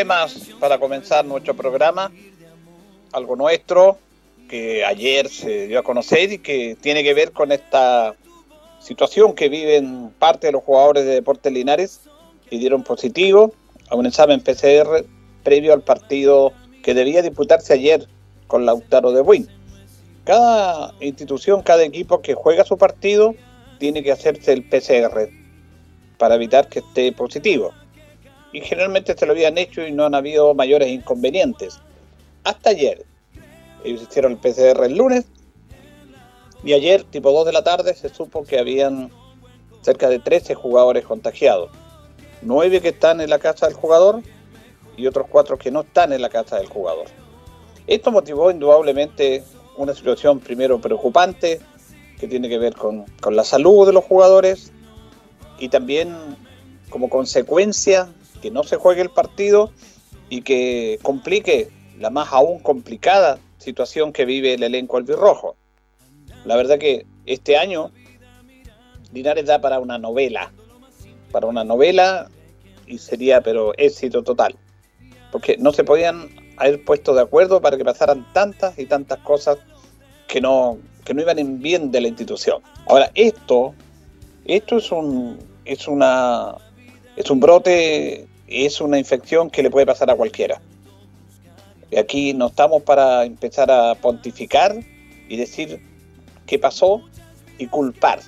Temas para comenzar nuestro programa. Algo nuestro que ayer se dio a conocer y que tiene que ver con esta situación que viven parte de los jugadores de Deportes Linares que dieron positivo a un examen PCR previo al partido que debía disputarse ayer con Lautaro de Buin. Cada institución, cada equipo que juega su partido tiene que hacerse el PCR para evitar que esté positivo y generalmente se lo habían hecho y no han habido mayores inconvenientes. Hasta ayer. Ellos hicieron el PCR el lunes y ayer, tipo 2 de la tarde, se supo que habían cerca de 13 jugadores contagiados. 9 que están en la casa del jugador y otros 4 que no están en la casa del jugador. Esto motivó indudablemente una situación primero preocupante que tiene que ver con, con la salud de los jugadores y también como consecuencia que no se juegue el partido y que complique la más aún complicada situación que vive el elenco albirrojo. La verdad que este año Linares da para una novela, para una novela y sería pero éxito total, porque no se podían haber puesto de acuerdo para que pasaran tantas y tantas cosas que no, que no iban en bien de la institución. Ahora, esto, esto es un, es una, es un brote es una infección que le puede pasar a cualquiera. Y aquí no estamos para empezar a pontificar y decir qué pasó y culpar.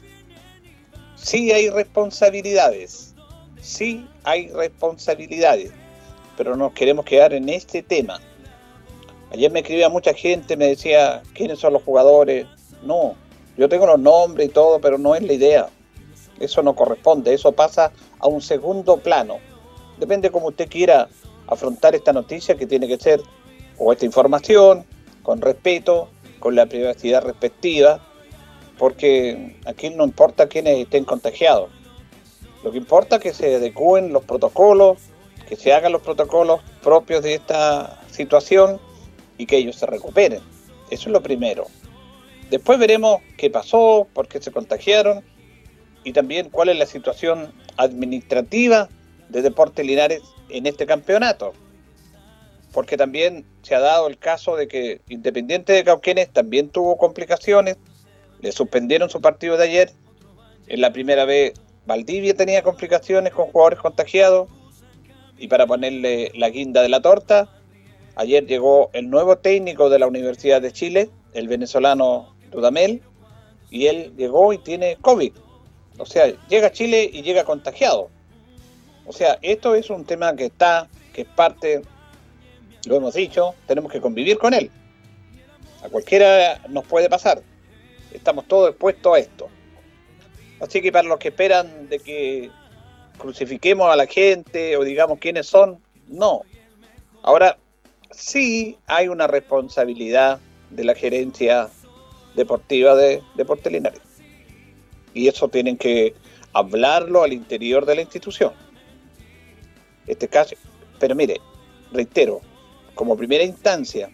Sí hay responsabilidades, sí hay responsabilidades, pero nos queremos quedar en este tema. Ayer me escribía mucha gente, me decía quiénes son los jugadores. No, yo tengo los nombres y todo, pero no es la idea. Eso no corresponde, eso pasa a un segundo plano depende cómo usted quiera afrontar esta noticia que tiene que ser, o esta información, con respeto, con la privacidad respectiva, porque aquí no importa quiénes estén contagiados. Lo que importa es que se adecúen los protocolos, que se hagan los protocolos propios de esta situación y que ellos se recuperen. Eso es lo primero. Después veremos qué pasó, por qué se contagiaron y también cuál es la situación administrativa de Deportes Linares en este campeonato. Porque también se ha dado el caso de que Independiente de Cauquenes también tuvo complicaciones, le suspendieron su partido de ayer. En la primera vez Valdivia tenía complicaciones con jugadores contagiados. Y para ponerle la guinda de la torta, ayer llegó el nuevo técnico de la Universidad de Chile, el venezolano Dudamel, y él llegó y tiene COVID. O sea, llega a Chile y llega contagiado. O sea, esto es un tema que está, que es parte, lo hemos dicho, tenemos que convivir con él. A cualquiera nos puede pasar. Estamos todos expuestos a esto. Así que para los que esperan de que crucifiquemos a la gente o digamos quiénes son, no. Ahora, sí hay una responsabilidad de la gerencia deportiva de Deportes Linares. Y eso tienen que hablarlo al interior de la institución este caso. Pero mire, reitero, como primera instancia,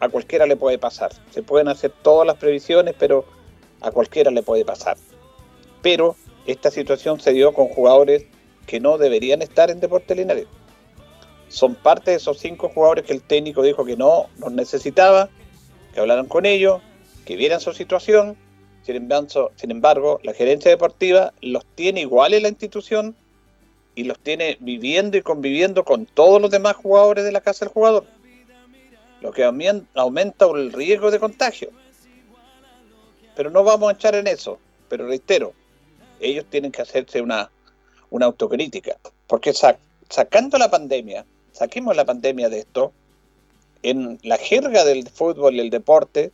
a cualquiera le puede pasar. Se pueden hacer todas las previsiones, pero a cualquiera le puede pasar. Pero esta situación se dio con jugadores que no deberían estar en Deportes Linares. Son parte de esos cinco jugadores que el técnico dijo que no los necesitaba, que hablaron con ellos que vieran su situación. Sin embargo, la gerencia deportiva los tiene igual en la institución y los tiene viviendo y conviviendo con todos los demás jugadores de la casa del jugador, lo que aumenta el riesgo de contagio. Pero no vamos a echar en eso, pero reitero, ellos tienen que hacerse una, una autocrítica, porque sacando la pandemia, saquemos la pandemia de esto, en la jerga del fútbol y el deporte,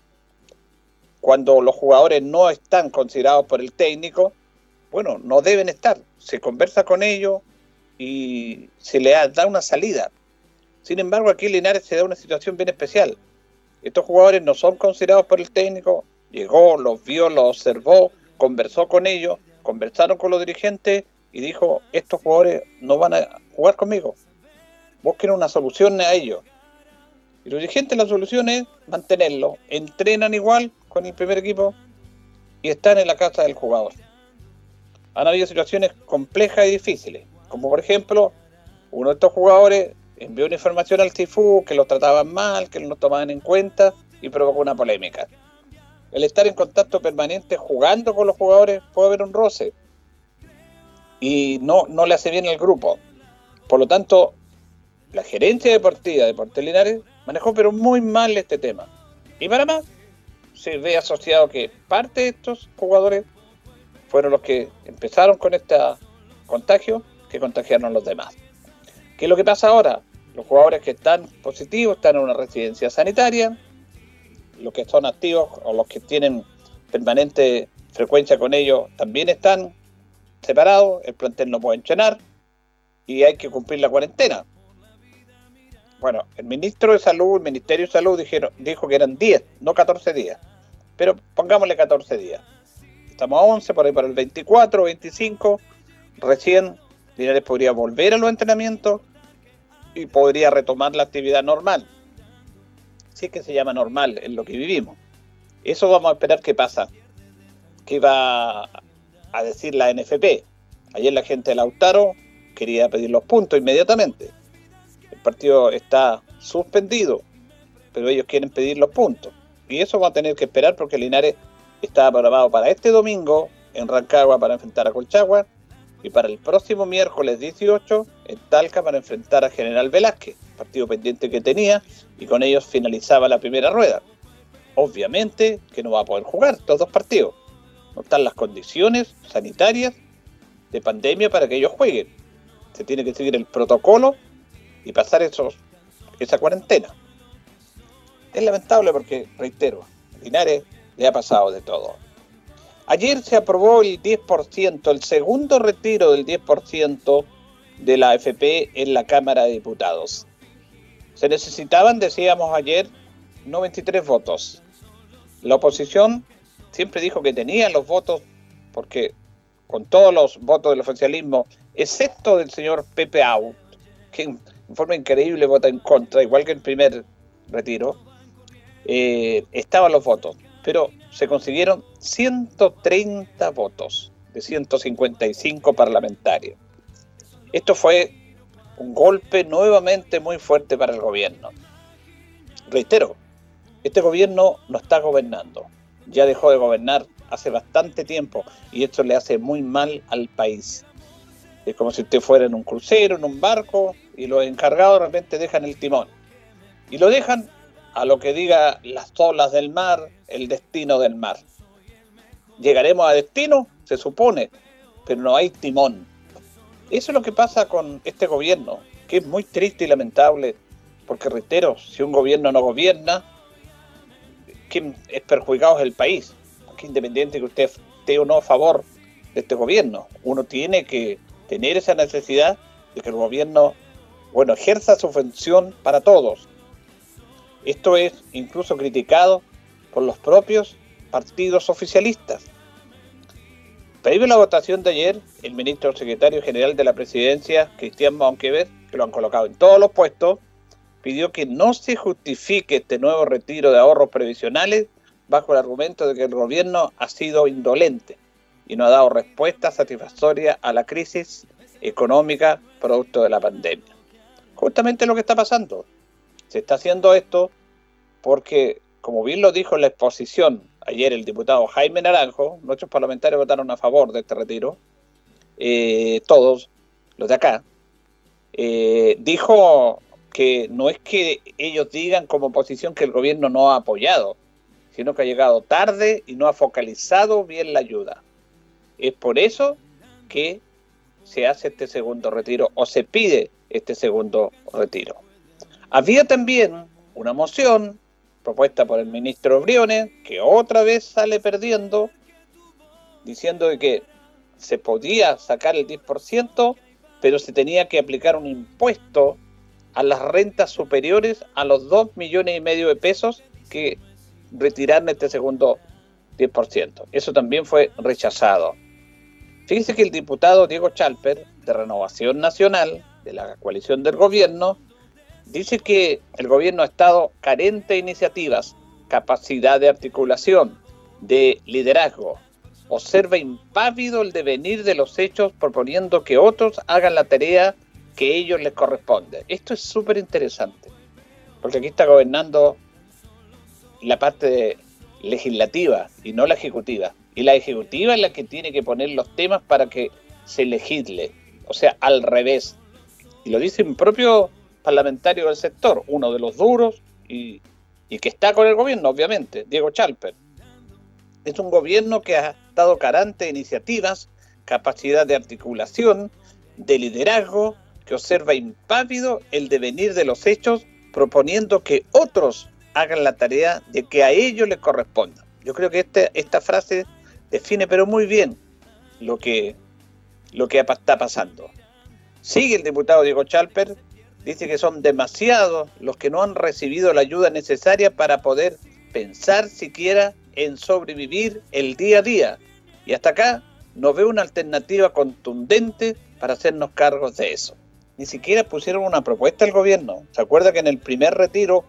cuando los jugadores no están considerados por el técnico, bueno, no deben estar. Se conversa con ellos y se le da una salida. Sin embargo, aquí Linares se da una situación bien especial. Estos jugadores no son considerados por el técnico, llegó, los vio, los observó, conversó con ellos, conversaron con los dirigentes y dijo, estos jugadores no van a jugar conmigo. Busquen una solución a ellos. Y los dirigentes la solución es mantenerlo. Entrenan igual con el primer equipo y están en la casa del jugador. Han habido situaciones complejas y difíciles, como por ejemplo, uno de estos jugadores envió una información al CIFU que lo trataban mal, que no lo tomaban en cuenta y provocó una polémica. El estar en contacto permanente jugando con los jugadores puede haber un roce y no, no le hace bien al grupo. Por lo tanto, la gerencia deportiva de Portel Linares manejó pero muy mal este tema. Y para más, se ve asociado que parte de estos jugadores fueron los que empezaron con este contagio que contagiaron a los demás. ¿Qué es lo que pasa ahora? Los jugadores que están positivos están en una residencia sanitaria, los que son activos o los que tienen permanente frecuencia con ellos también están separados, el plantel no puede entrenar y hay que cumplir la cuarentena. Bueno, el ministro de Salud, el Ministerio de Salud dijeron, dijo que eran 10, no 14 días. Pero pongámosle 14 días. Estamos a 11, por ahí para el 24, 25. Recién Linares podría volver a los entrenamientos y podría retomar la actividad normal. Si es que se llama normal en lo que vivimos. Eso vamos a esperar qué pasa. ¿Qué va a decir la NFP? Ayer la gente de Lautaro quería pedir los puntos inmediatamente partido está suspendido, pero ellos quieren pedir los puntos. Y eso va a tener que esperar porque Linares está programado para este domingo en Rancagua para enfrentar a Colchagua y para el próximo miércoles 18 en Talca para enfrentar a General Velázquez, partido pendiente que tenía y con ellos finalizaba la primera rueda. Obviamente que no va a poder jugar todos dos partidos. No están las condiciones sanitarias de pandemia para que ellos jueguen. Se tiene que seguir el protocolo y pasar esos, esa cuarentena. Es lamentable porque, reitero, Linares le ha pasado de todo. Ayer se aprobó el 10%, el segundo retiro del 10% de la AFP en la Cámara de Diputados. Se necesitaban, decíamos ayer, 93 votos. La oposición siempre dijo que tenía los votos porque con todos los votos del oficialismo, excepto del señor Pepe Au, que en forma increíble vota en contra, igual que el primer retiro, eh, estaban los votos, pero se consiguieron 130 votos de 155 parlamentarios. Esto fue un golpe nuevamente muy fuerte para el gobierno. Reitero, este gobierno no está gobernando, ya dejó de gobernar hace bastante tiempo y esto le hace muy mal al país. Es como si usted fuera en un crucero, en un barco, y los encargados de dejan el timón. Y lo dejan a lo que diga las olas del mar, el destino del mar. Llegaremos a destino, se supone, pero no hay timón. Eso es lo que pasa con este gobierno, que es muy triste y lamentable, porque reitero, si un gobierno no gobierna, quien es perjudicado es el país, que independiente que usted esté o no a favor de este gobierno, uno tiene que tener esa necesidad de que el gobierno, bueno, ejerza su función para todos. Esto es incluso criticado por los propios partidos oficialistas. Previo a la votación de ayer, el ministro secretario general de la presidencia, Cristian Monquever, que lo han colocado en todos los puestos, pidió que no se justifique este nuevo retiro de ahorros previsionales bajo el argumento de que el gobierno ha sido indolente y no ha dado respuesta satisfactoria a la crisis económica producto de la pandemia. Justamente lo que está pasando. Se está haciendo esto porque, como bien lo dijo en la exposición ayer el diputado Jaime Naranjo, nuestros parlamentarios votaron a favor de este retiro, eh, todos los de acá, eh, dijo que no es que ellos digan como oposición que el gobierno no ha apoyado, sino que ha llegado tarde y no ha focalizado bien la ayuda. Es por eso que se hace este segundo retiro o se pide este segundo retiro. Había también una moción propuesta por el ministro Briones, que otra vez sale perdiendo, diciendo que se podía sacar el 10%, pero se tenía que aplicar un impuesto a las rentas superiores a los 2 millones y medio de pesos que retiran este segundo 10%. Eso también fue rechazado. Fíjese que el diputado Diego Chalper, de Renovación Nacional, de la coalición del gobierno, dice que el gobierno ha estado carente de iniciativas, capacidad de articulación, de liderazgo. Observa impávido el devenir de los hechos proponiendo que otros hagan la tarea que ellos les corresponde. Esto es súper interesante, porque aquí está gobernando la parte legislativa y no la ejecutiva. Y la ejecutiva es la que tiene que poner los temas para que se legisle. O sea, al revés. Y lo dice un propio parlamentario del sector, uno de los duros y, que está con el gobierno, obviamente, Diego Chalper. Es un gobierno que ha estado carante de iniciativas, capacidad de articulación, de liderazgo, que observa impávido el devenir de los hechos, proponiendo que otros hagan la tarea de que a ellos les corresponda. Yo creo que este, esta frase define pero muy bien lo que, lo que está pasando. Sigue el diputado Diego Chalper, dice que son demasiados los que no han recibido la ayuda necesaria para poder pensar siquiera en sobrevivir el día a día. Y hasta acá no veo una alternativa contundente para hacernos cargos de eso. Ni siquiera pusieron una propuesta al gobierno. ¿Se acuerda que en el primer retiro,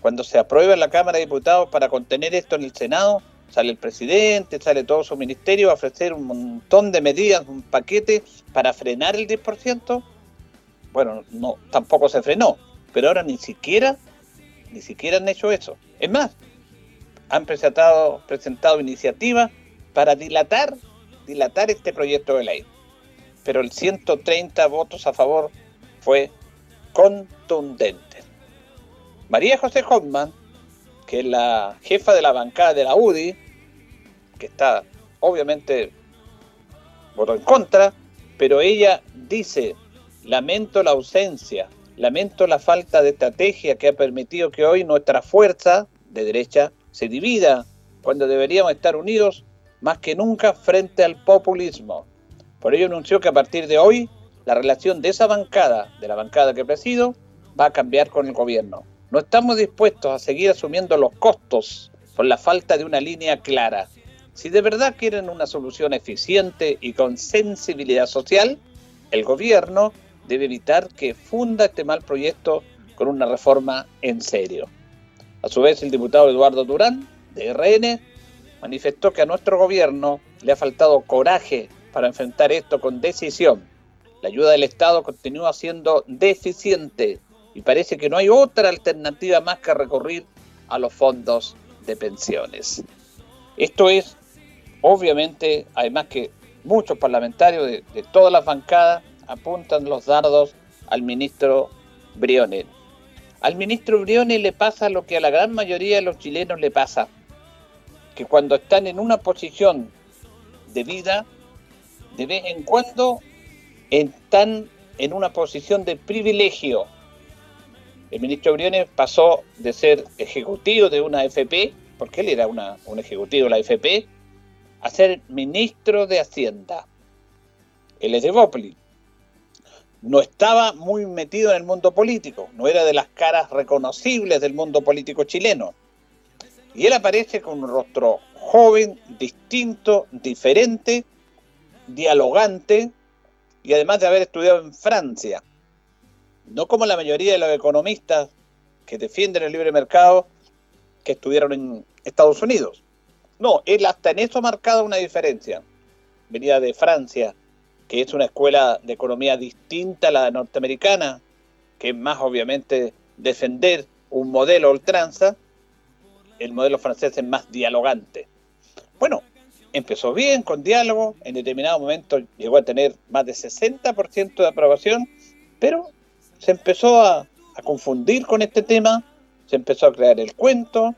cuando se aprueba en la Cámara de Diputados para contener esto en el Senado, sale el presidente, sale todo su ministerio a ofrecer un montón de medidas, un paquete para frenar el 10%. Bueno, no, tampoco se frenó, pero ahora ni siquiera, ni siquiera han hecho eso. Es más, han presentado, presentado iniciativas para dilatar, dilatar este proyecto de ley. Pero el 130 votos a favor fue contundente. María José Hoffman, que es la jefa de la bancada de la UDI, que está obviamente votó en contra, pero ella dice, lamento la ausencia, lamento la falta de estrategia que ha permitido que hoy nuestra fuerza de derecha se divida cuando deberíamos estar unidos más que nunca frente al populismo. Por ello anunció que a partir de hoy la relación de esa bancada, de la bancada que presido, va a cambiar con el gobierno. No estamos dispuestos a seguir asumiendo los costos por la falta de una línea clara. Si de verdad quieren una solución eficiente y con sensibilidad social, el gobierno debe evitar que funda este mal proyecto con una reforma en serio. A su vez, el diputado Eduardo Durán, de RN, manifestó que a nuestro gobierno le ha faltado coraje para enfrentar esto con decisión. La ayuda del Estado continúa siendo deficiente y parece que no hay otra alternativa más que recurrir a los fondos de pensiones. Esto es Obviamente, además que muchos parlamentarios de, todas las bancadas apuntan los dardos al ministro Briones. Al ministro Briones le pasa lo que a la gran mayoría de los chilenos le pasa, que cuando están en una posición de vida, de vez en cuando están en una posición de privilegio. El ministro Briones pasó de ser ejecutivo de una FP, porque él era un ejecutivo de la FP, a ser ministro de Hacienda. Él es de Bópoli. No estaba muy metido en el mundo político, no era de las caras reconocibles del mundo político chileno. Y él aparece con un rostro joven, distinto, diferente, dialogante, y además de haber estudiado en Francia. No como la mayoría de los economistas que defienden el libre mercado que estudiaron en Estados Unidos. No, él hasta en eso ha marcado una diferencia. Venía de Francia, que es una escuela de economía distinta a la norteamericana, que es más obviamente defender un modelo ultranza. El modelo francés es más dialogante. Bueno, empezó bien, con diálogo, en determinado momento llegó a tener más de 60% de aprobación, pero se empezó a, a confundir con este tema, se empezó a crear el cuento,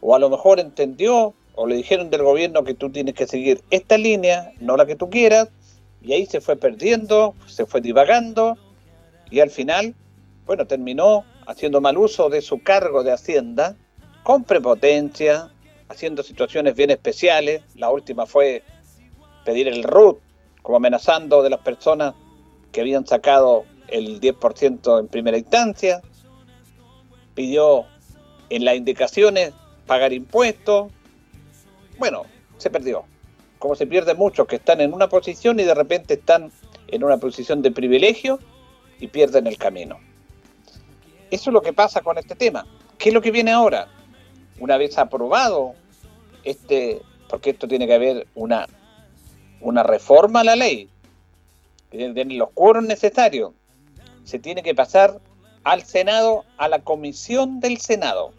o a lo mejor entendió o le dijeron del gobierno que tú tienes que seguir esta línea, no la que tú quieras, y ahí se fue perdiendo, se fue divagando, y al final, bueno, terminó haciendo mal uso de su cargo de Hacienda, con prepotencia, haciendo situaciones bien especiales. La última fue pedir el RUT, como amenazando de las personas que habían sacado el 10% en primera instancia. Pidió en las indicaciones pagar impuestos. Bueno, se perdió. Como se pierde muchos que están en una posición y de repente están en una posición de privilegio y pierden el camino. Eso es lo que pasa con este tema. ¿Qué es lo que viene ahora? Una vez aprobado este, porque esto tiene que haber una, una reforma a la ley, tiene los quórum necesarios, se tiene que pasar al Senado, a la comisión del Senado.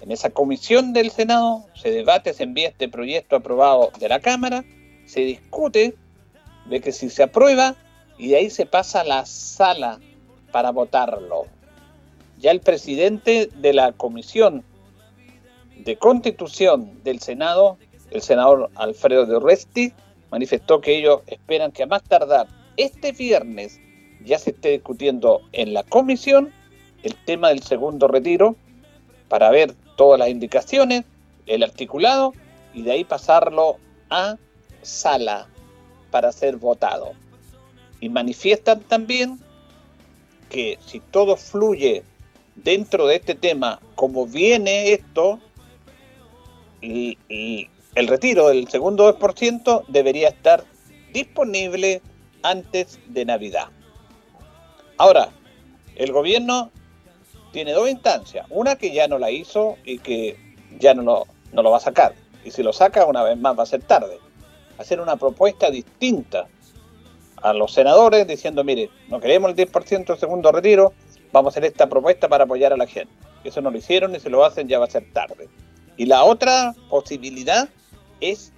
En esa comisión del Senado se debate, se envía este proyecto aprobado de la Cámara, se discute de que si se aprueba y de ahí se pasa a la sala para votarlo. Ya el presidente de la comisión de constitución del Senado, el senador Alfredo de Oresti, manifestó que ellos esperan que a más tardar este viernes ya se esté discutiendo en la comisión el tema del segundo retiro para ver todas las indicaciones, el articulado y de ahí pasarlo a sala para ser votado. Y manifiestan también que si todo fluye dentro de este tema como viene esto, y, el retiro del segundo 2% debería estar disponible antes de Navidad. Ahora, el gobierno tiene dos instancias. Una que ya no la hizo y que ya no lo, no lo va a sacar. Y si lo saca, una vez más va a ser tarde. Hacer una propuesta distinta a los senadores diciendo, mire, no queremos el 10% del segundo retiro, vamos a hacer esta propuesta para apoyar a la gente. Eso no lo hicieron y si lo hacen ya va a ser tarde. Y la otra posibilidad es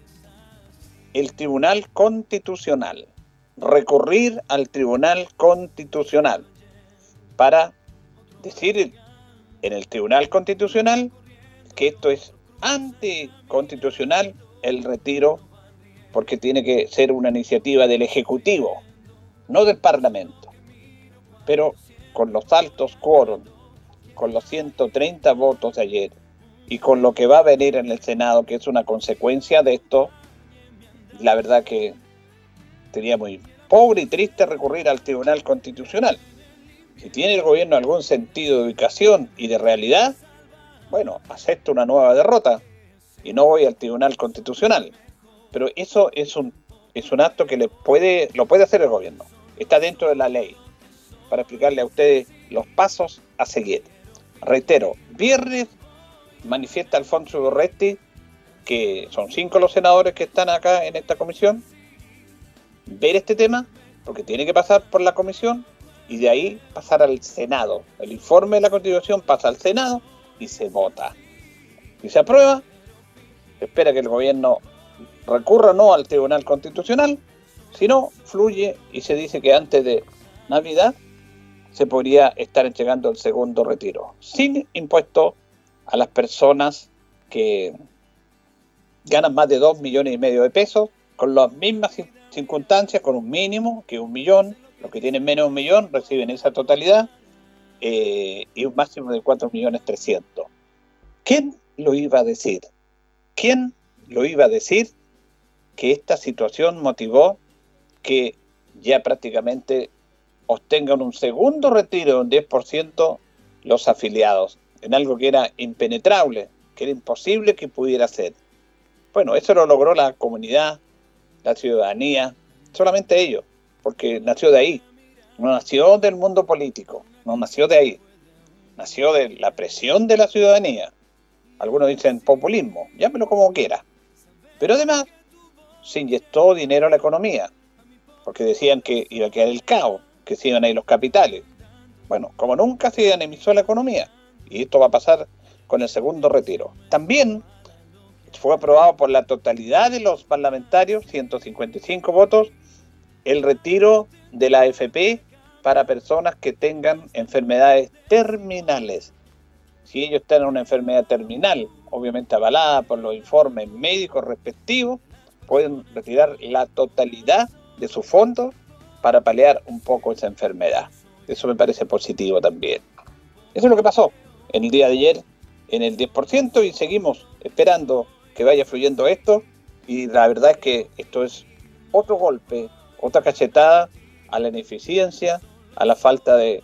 el Tribunal Constitucional, recurrir al Tribunal Constitucional para decir en el Tribunal Constitucional que esto es anticonstitucional el retiro porque tiene que ser una iniciativa del Ejecutivo, no del Parlamento. Pero con los altos quórum, con los 130 votos de ayer y con lo que va a venir en el Senado, que es una consecuencia de esto, la verdad que sería muy pobre y triste recurrir al Tribunal Constitucional. Si tiene el gobierno algún sentido de ubicación y de realidad, bueno, acepto una nueva derrota y no voy al Tribunal Constitucional. Pero eso es un, es un acto que le puede, lo puede hacer el gobierno. Está dentro de la ley. Para explicarle a ustedes los pasos a seguir. Reitero, viernes manifiesta Alfonso Borretti que son cinco los senadores que están acá en esta comisión, ver este tema, porque tiene que pasar por la comisión, y de ahí pasar al Senado. El informe de la Constitución pasa al Senado y se vota. Y se aprueba, se espera que el gobierno recurra no al Tribunal Constitucional, sino fluye y se dice que antes de Navidad se podría estar entregando el segundo retiro, sin impuesto a las personas que ganan más de 2 millones y medio de pesos, con las mismas circunstancias, con un mínimo que un millón, los que tienen menos de un millón reciben esa totalidad eh, y un máximo de 4 millones 300. ¿Quién lo iba a decir? ¿Quién lo iba a decir que esta situación motivó que ya prácticamente obtengan un segundo retiro de un 10% los afiliados, en algo que era impenetrable, que era imposible que pudiera ser? Bueno, eso lo logró la comunidad, la ciudadanía, solamente ellos porque nació de ahí. No nació del mundo político, no nació de ahí. Nació de la presión de la ciudadanía. Algunos dicen populismo, llámelo como quiera. Pero además se inyectó dinero a la economía, porque decían que iba a quedar el caos, que se iban a los capitales. Bueno, como nunca se dinamizó la economía, y esto va a pasar con el segundo retiro. También fue aprobado por la totalidad de los parlamentarios, 155 votos, el retiro de la AFP para personas que tengan enfermedades terminales. Si ellos tienen una enfermedad terminal, obviamente avalada por los informes médicos respectivos, pueden retirar la totalidad de su fondo para paliar un poco esa enfermedad. Eso me parece positivo también. Eso es lo que pasó el día de ayer en el 10% y seguimos esperando que vaya fluyendo esto y la verdad es que esto es otro golpe, otra cachetada a la ineficiencia, a la falta de,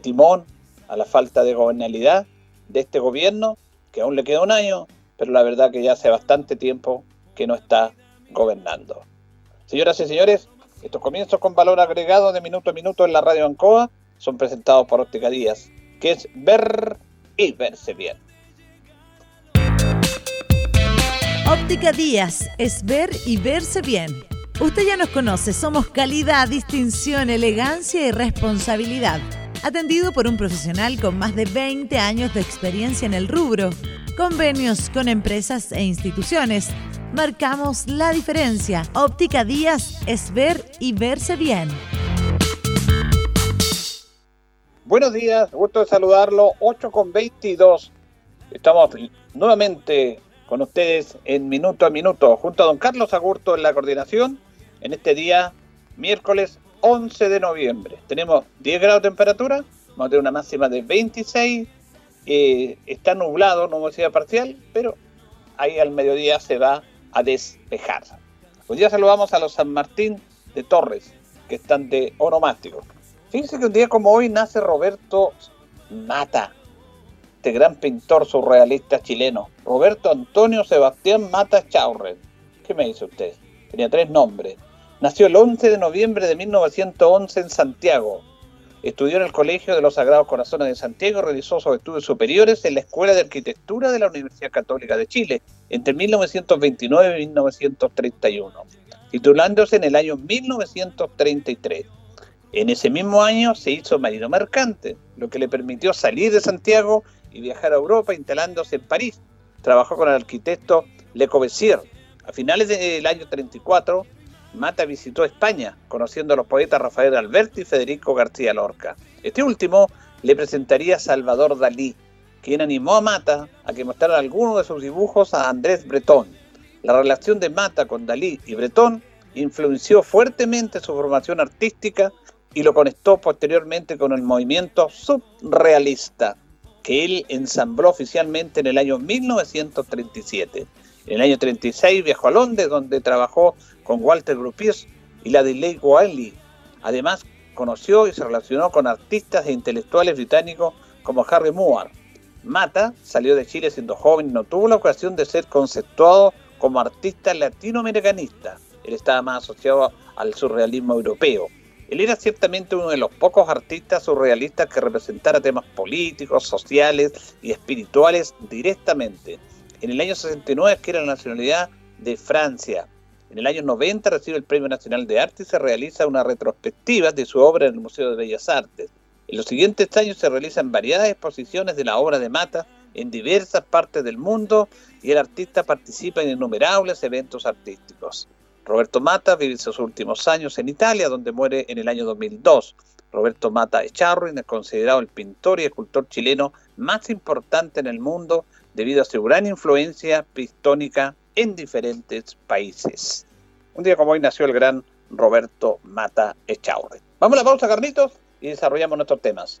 timón, a la falta de gobernabilidad de este gobierno, que aún le queda un año, pero la verdad que ya hace bastante tiempo que no está gobernando. Señoras y señores, estos comienzos con valor agregado de minuto a minuto en la radio Ancoa son presentados por Óptica Díaz, que es ver y verse bien. Óptica Díaz es ver y verse bien. Usted ya nos conoce, somos calidad, distinción, elegancia y responsabilidad. Atendido por un profesional con más de 20 años de experiencia en el rubro, convenios con empresas e instituciones. Marcamos la diferencia. Óptica Díaz es ver y verse bien. Buenos días, gusto de saludarlo. 8 con 22. Estamos nuevamente con ustedes en minuto a minuto, junto a don Carlos Agurto en la coordinación, en este día miércoles 11 de noviembre. Tenemos 10 grados de temperatura, vamos a tener una máxima de 26, eh, está nublado, nubosidad parcial, pero ahí al mediodía se va a despejar. Hoy día saludamos a los San Martín de Torres, que están de onomástico. Fíjense que un día como hoy nace Roberto Mata, este gran pintor surrealista chileno, Roberto Antonio Sebastián Mata Chaurren. ¿Qué me dice usted? Tenía tres nombres. Nació el 11 de noviembre de 1911 en Santiago. Estudió en el Colegio de los Sagrados Corazones de Santiago y realizó sus estudios superiores en la Escuela de Arquitectura de la Universidad Católica de Chile entre 1929 y 1931, titulándose en el año 1933. En ese mismo año se hizo marino mercante, lo que le permitió salir de Santiago y viajar a Europa instalándose en París. Trabajó con el arquitecto Le Corbusier. A finales del año 34, Mata visitó España, conociendo a los poetas Rafael Alberti y Federico García Lorca. Este último le presentaría a Salvador Dalí, quien animó a Mata a que mostrara algunos de sus dibujos a Andrés Breton. La relación de Mata con Dalí y Breton influenció fuertemente su formación artística y lo conectó posteriormente con el movimiento subrealista, que él ensambló oficialmente en el año 1937. En el año 36 viajó a Londres, donde trabajó con Walter Gropius y la de Leigh Wiley. Además, conoció y se relacionó con artistas e intelectuales británicos como Harry Moore. Mata salió de Chile siendo joven y no tuvo la ocasión de ser conceptuado como artista latinoamericanista. Él estaba más asociado al surrealismo europeo. Él era ciertamente uno de los pocos artistas surrealistas que representara temas políticos, sociales y espirituales directamente. En el año 69 adquiere la nacionalidad de Francia. En el año 90 recibe el Premio Nacional de Arte y se realiza una retrospectiva de su obra en el Museo de Bellas Artes. En los siguientes años se realizan variadas exposiciones de la obra de Mata en diversas partes del mundo y el artista participa en innumerables eventos artísticos. Roberto Mata vive sus últimos años en Italia, donde muere en el año 2002. Roberto Mata Echarruin es considerado el pintor y escultor chileno más importante en el mundo debido a su gran influencia pistónica en diferentes países. Un día como hoy nació el gran Roberto Mata Echaurri. Vamos a la pausa, Carlitos, y desarrollamos nuestros temas.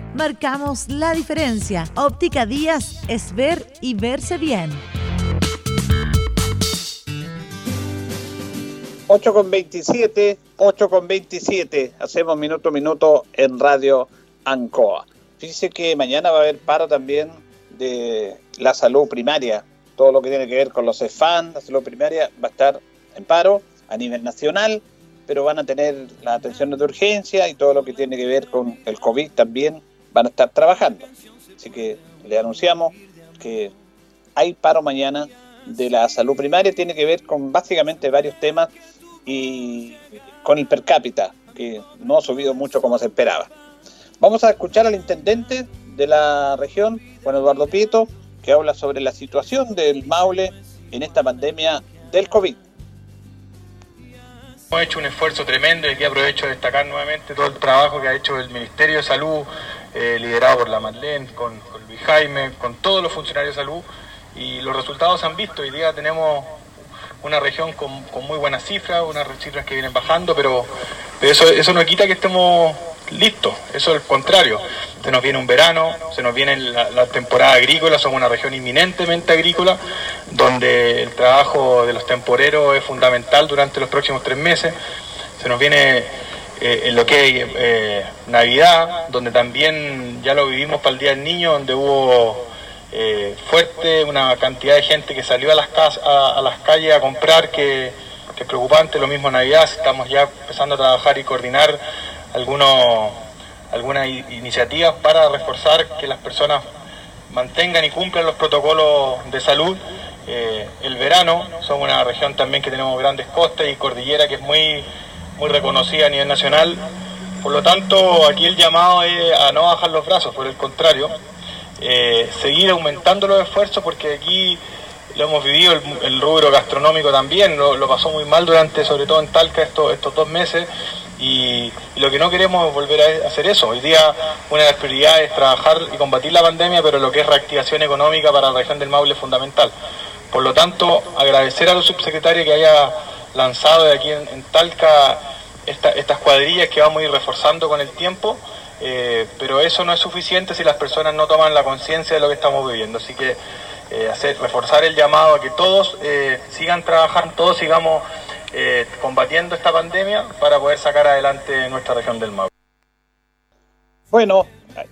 Marcamos la diferencia. Óptica Díaz es ver y verse bien. 8 con 27, 8 con 27. Hacemos minuto a minuto en Radio Ancoa. Fíjese que mañana va a haber paro también de la salud primaria todo lo que tiene que ver con los EFAN, la salud primaria, va a estar en paro a nivel nacional, pero van a tener las atenciones de urgencia y todo lo que tiene que ver con el COVID también van a estar trabajando. Así que le anunciamos que hay paro mañana de la salud primaria, tiene que ver con básicamente varios temas y con el per cápita, que no ha subido mucho como se esperaba. Vamos a escuchar al intendente de la región, Juan Eduardo Pieto, que habla sobre la situación del Maule en esta pandemia del COVID. Hemos hecho un esfuerzo tremendo y aquí aprovecho de destacar nuevamente todo el trabajo que ha hecho el Ministerio de Salud, eh, liderado por la Madeleine, con, Luis Jaime, con todos los funcionarios de salud y los resultados se han visto. Hoy día tenemos una región con, muy buenas cifras, unas cifras que vienen bajando, pero, eso, eso no quita que estemos listos, eso es el contrario se nos viene un verano, se nos viene la, temporada agrícola, somos una región inminentemente agrícola, donde el trabajo de los temporeros es fundamental durante los próximos tres meses. Se nos viene eh, en lo que es eh, Navidad, donde también ya lo vivimos para el Día del Niño, donde hubo eh, fuerte una cantidad de gente que salió a las, a, las calles a comprar, que, es preocupante, lo mismo Navidad, estamos ya empezando a trabajar y coordinar algunos algunas iniciativas para reforzar que las personas mantengan y cumplan los protocolos de salud. El verano, somos una región también que tenemos grandes costas y cordillera que es muy, muy reconocida a nivel nacional. Por lo tanto, aquí el llamado es a no bajar los brazos, por el contrario, eh, seguir aumentando los esfuerzos porque aquí lo hemos vivido el, rubro gastronómico también, lo, pasó muy mal durante, sobre todo en Talca, estos, estos dos meses y, lo que no queremos es volver a hacer eso. Hoy día una de las prioridades es trabajar y combatir la pandemia, pero lo que es reactivación económica para la región del Maule es fundamental. Por lo tanto, agradecer a los subsecretarios que haya lanzado de aquí en, Talca estas cuadrillas que vamos a ir reforzando con el tiempo, eh, pero eso no es suficiente si las personas no toman la conciencia de lo que estamos viviendo. Así que eh, hacer, reforzar el llamado a que todos eh, sigan trabajando, todos sigamos combatiendo esta pandemia para poder sacar adelante nuestra región del Maule. Bueno,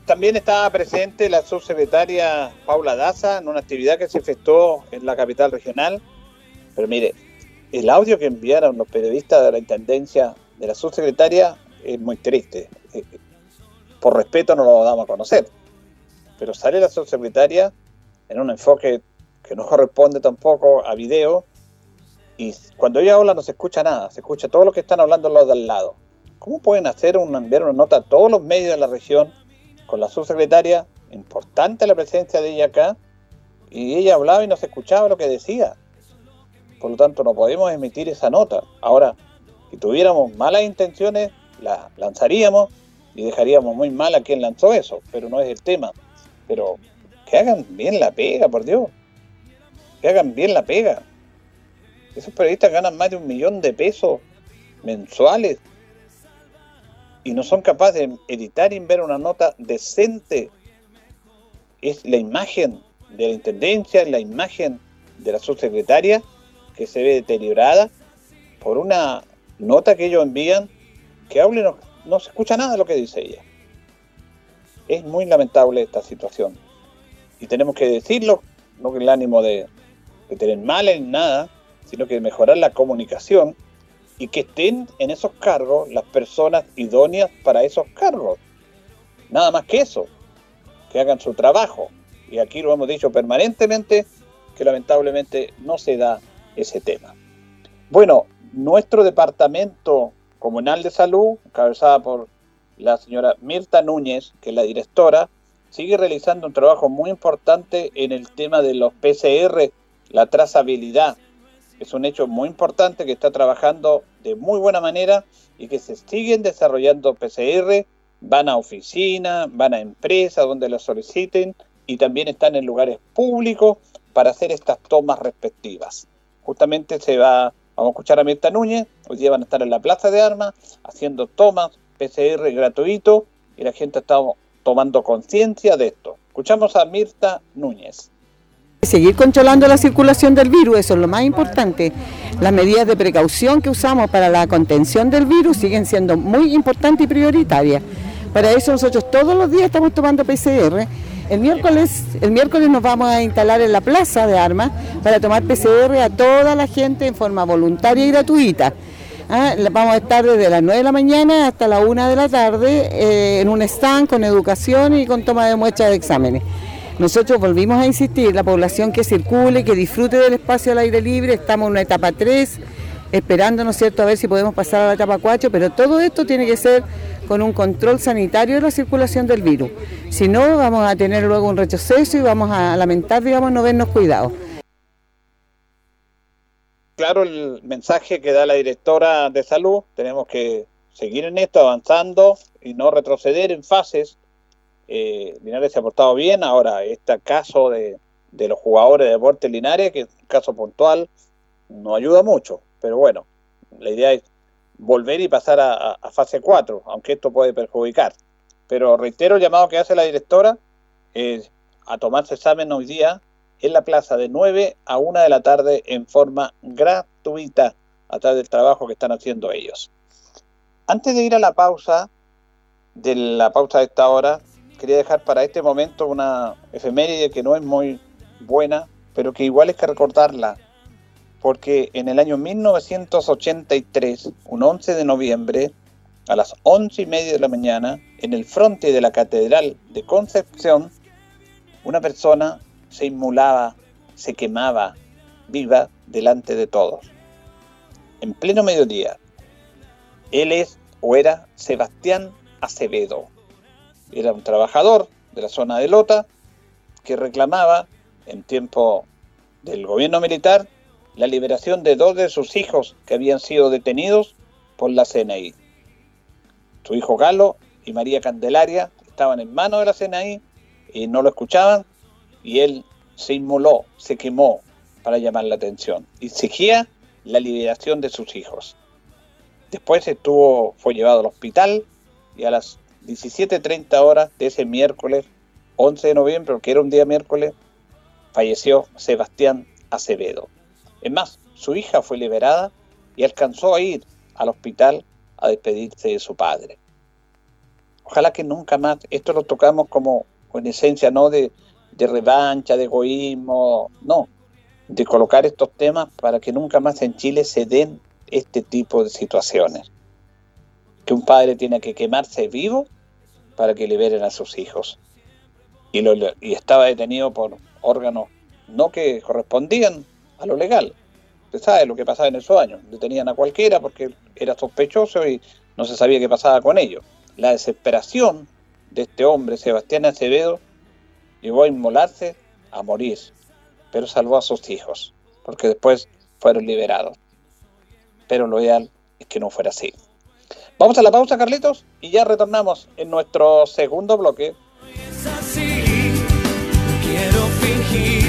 también estaba presente la subsecretaria Paula Daza en una actividad que se efectuó en la capital regional. Pero mire, el audio que enviaron los periodistas de la intendencia de la subsecretaria es muy triste. Eh, por respeto no lo damos a conocer. Pero sale la subsecretaria en un enfoque que no corresponde tampoco a video y cuando ella habla no se escucha nada, se escucha todo lo que están hablando los de al lado. ¿Cómo pueden hacer un, enviar una nota a todos los medios de la región con la subsecretaria? Importante la presencia de ella acá. Y ella hablaba y no se escuchaba lo que decía. Por lo tanto, no podemos emitir esa nota. Ahora, si tuviéramos malas intenciones, la lanzaríamos y dejaríamos muy mal a quien lanzó eso. Pero no es el tema. Pero que hagan bien la pega, por Dios. Que hagan bien la pega. Esos periodistas ganan más de un millón de pesos mensuales y no son capaces de editar y ver una nota decente. Es la imagen de la intendencia, la imagen de la subsecretaria que se ve deteriorada por una nota que ellos envían que hable no, no se escucha nada de lo que dice ella. Es muy lamentable esta situación y tenemos que decirlo, no con el ánimo de, de tener mal en nada, sino que mejorar la comunicación y que estén en esos cargos las personas idóneas para esos cargos. Nada más que eso, que hagan su trabajo. Y aquí lo hemos dicho permanentemente, que lamentablemente no se da ese tema. Bueno, nuestro departamento comunal de salud, encabezada por la señora Mirta Núñez, que es la directora, sigue realizando un trabajo muy importante en el tema de los PCR, la trazabilidad. Es un hecho muy importante que está trabajando de muy buena manera y que se siguen desarrollando PCR, van a oficinas, van a empresas donde lo soliciten y también están en lugares públicos para hacer estas tomas respectivas. Justamente se va, vamos a escuchar a Mirta Núñez, hoy día van a estar en la Plaza de Armas haciendo tomas PCR gratuito y la gente está tomando conciencia de esto. Escuchamos a Mirta Núñez. Seguir controlando la circulación del virus, eso es lo más importante. Las medidas de precaución que usamos para la contención del virus siguen siendo muy importantes y prioritarias. Para eso nosotros todos los días estamos tomando PCR. El miércoles, el miércoles nos vamos a instalar en la plaza de armas para tomar PCR a toda la gente en forma voluntaria y gratuita. Ah, vamos a estar desde las 9 de la mañana hasta la 1 de la tarde eh, en un stand con educación y con toma de muestras de exámenes. Nosotros volvimos a insistir, la población que circule, que disfrute del espacio al aire libre, estamos en una etapa 3, esperando, ¿no es cierto?, a ver si podemos pasar a la etapa 4, pero todo esto tiene que ser con un control sanitario de la circulación del virus. Si no, vamos a tener luego un retroceso y vamos a lamentar, digamos, no vernos cuidados. Claro el mensaje que da la directora de salud, tenemos que seguir en esto, avanzando y no retroceder en fases. Eh, Linares se ha portado bien, ahora este caso de, los jugadores de deporte Linares, que es un caso puntual, no ayuda mucho, pero bueno, la idea es volver y pasar a, fase 4, aunque esto puede perjudicar. Pero reitero el llamado que hace la directora, a tomarse examen hoy día en la plaza de 9 a 1 de la tarde en forma gratuita a través del trabajo que están haciendo ellos. Antes de ir a la pausa, de la pausa de esta hora, quería dejar para este momento una efeméride que no es muy buena, pero que igual es que recordarla, porque en el año 1983, un 11 de noviembre, a las 11 y media de la mañana, en el frente de la Catedral de Concepción, una persona se inmulaba, se quemaba viva delante de todos. En pleno mediodía, él es o era Sebastián Acevedo. Era un trabajador de la zona de Lota que reclamaba en tiempo del gobierno militar la liberación de dos de sus hijos que habían sido detenidos por la CNI. Su hijo Galo y María Candelaria estaban en manos de la CNI y no lo escuchaban y él se inmoló, se quemó para llamar la atención. Exigía la liberación de sus hijos. Después estuvo, fue llevado al hospital y a las 17.30 horas de ese miércoles, 11 de noviembre, que era un día miércoles, falleció Sebastián Acevedo. Es más, su hija fue liberada y alcanzó a ir al hospital a despedirse de su padre. Ojalá que nunca más, esto lo tocamos como en esencia no de, revancha, de egoísmo, no, de colocar estos temas para que nunca más en Chile se den este tipo de situaciones. Que un padre tiene que quemarse vivo para que liberen a sus hijos. Y, y estaba detenido por órganos no que correspondían a lo legal. Usted sabe lo que pasaba en esos años. Detenían a cualquiera porque era sospechoso y no se sabía qué pasaba con ellos. La desesperación de este hombre, Sebastián Acevedo, llevó a inmolarse, a morir, pero salvó a sus hijos, porque después fueron liberados. Pero lo ideal es que no fuera así. Vamos a la pausa, Carlitos, y ya retornamos en nuestro segundo bloque. quiero fingir,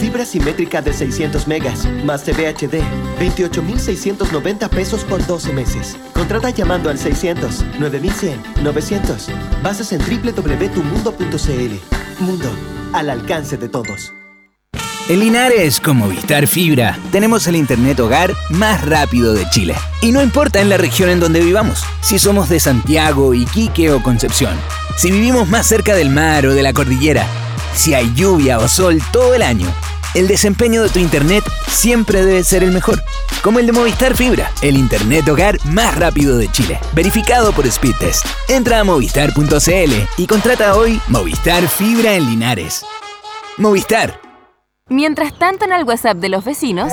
Fibra simétrica de 600 megas, más TV HD, 28,690 pesos por 12 meses. Contrata llamando al 600 9100 900. Bases en www.tumundo.cl. Mundo al alcance de todos. En Linares, con Movistar Fibra, tenemos el Internet hogar más rápido de Chile. Y no importa en la región en donde vivamos, si somos de Santiago, Iquique o Concepción, si vivimos más cerca del mar o de la cordillera, si hay lluvia o sol todo el año, el desempeño de tu Internet siempre debe ser el mejor. Como el de Movistar Fibra, el Internet hogar más rápido de Chile. Verificado por Speedtest. Entra a movistar.cl y contrata hoy Movistar Fibra en Linares. Movistar Mientras tanto, en el WhatsApp de los vecinos.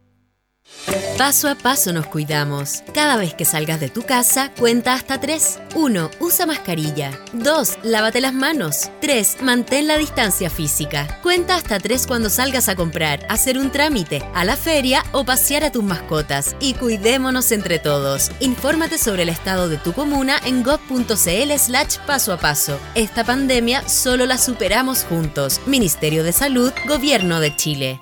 Paso a paso nos cuidamos. Cada vez que salgas de tu casa, cuenta hasta 3. 1. Usa mascarilla. 2. Lávate las manos. 3. Mantén la distancia física. Cuenta hasta 3 cuando salgas a comprar, hacer un trámite, a la feria o pasear a tus mascotas. Y cuidémonos entre todos. Infórmate sobre el estado de tu comuna en gov.cl slash paso a paso. Esta pandemia solo la superamos juntos. Ministerio de Salud, Gobierno de Chile.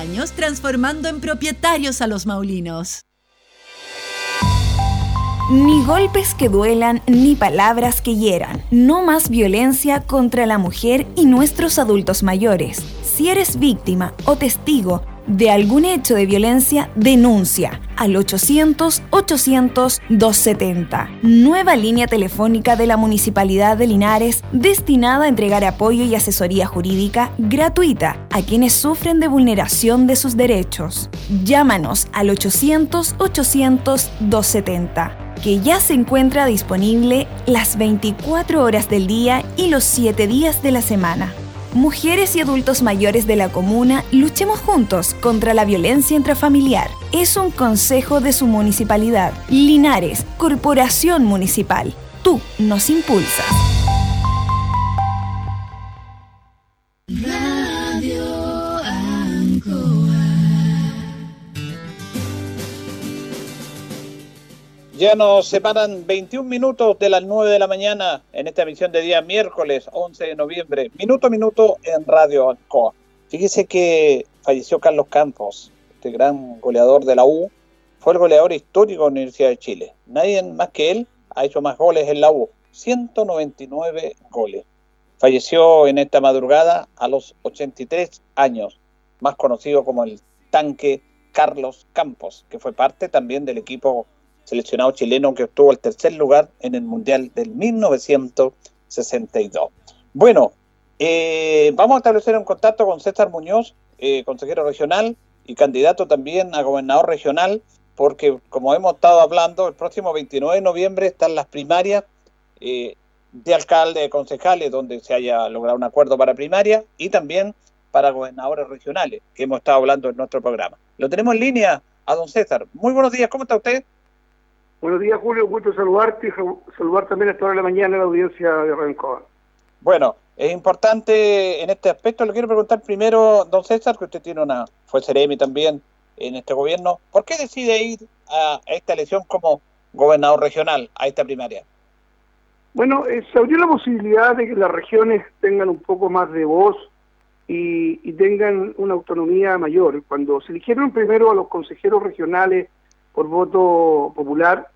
transformando en propietarios a los maulinos. Ni golpes que duelan, ni palabras que hieran. No más violencia contra la mujer y nuestros adultos mayores. Si eres víctima o testigo de algún hecho de violencia, denuncia al 800-800-270. Nueva línea telefónica de la Municipalidad de Linares destinada a entregar apoyo y asesoría jurídica gratuita a quienes sufren de vulneración de sus derechos. Llámanos al 800-800-270 que ya se encuentra disponible las 24 horas del día y los 7 días de la semana mujeres y adultos mayores de la comuna luchemos juntos contra la violencia intrafamiliar. Es un consejo de su municipalidad. Linares, Corporación Municipal. Tú nos impulsas. Ya nos separan 21 minutos de las 9 de la mañana en esta emisión de día miércoles 11 de noviembre, minuto a minuto en Radio Ancoa. Fíjese que falleció Carlos Campos, este gran goleador de la U, fue el goleador histórico de la Universidad de Chile. Nadie más que él ha hecho más goles en la U, 199 goles. Falleció en esta madrugada a los 83 años, más conocido como el tanque Carlos Campos, que fue parte también del equipo seleccionado chileno que obtuvo el tercer lugar en el Mundial del 1962. Bueno, eh, vamos a establecer un contacto con César Muñoz, eh, consejero regional y candidato también a gobernador regional, porque como hemos estado hablando, el próximo 29 de noviembre están las primarias eh, de alcalde, de concejales, donde se haya logrado un acuerdo para primaria y también para gobernadores regionales, que hemos estado hablando en nuestro programa. Lo tenemos en línea a don César. Muy buenos días, ¿cómo está usted? Buenos días, Julio. Gusto saludarte y saludar también a esta hora de la mañana a la audiencia de Rencoa. Bueno, es importante en este aspecto. Le quiero preguntar primero, don César, que usted tiene una, fue Ceremi también en este gobierno. ¿Por qué decide ir a, esta elección como gobernador regional, a esta primaria? Bueno, eh, se abrió la posibilidad de que las regiones tengan un poco más de voz y, tengan una autonomía mayor. Cuando se eligieron primero a los consejeros regionales por voto popular,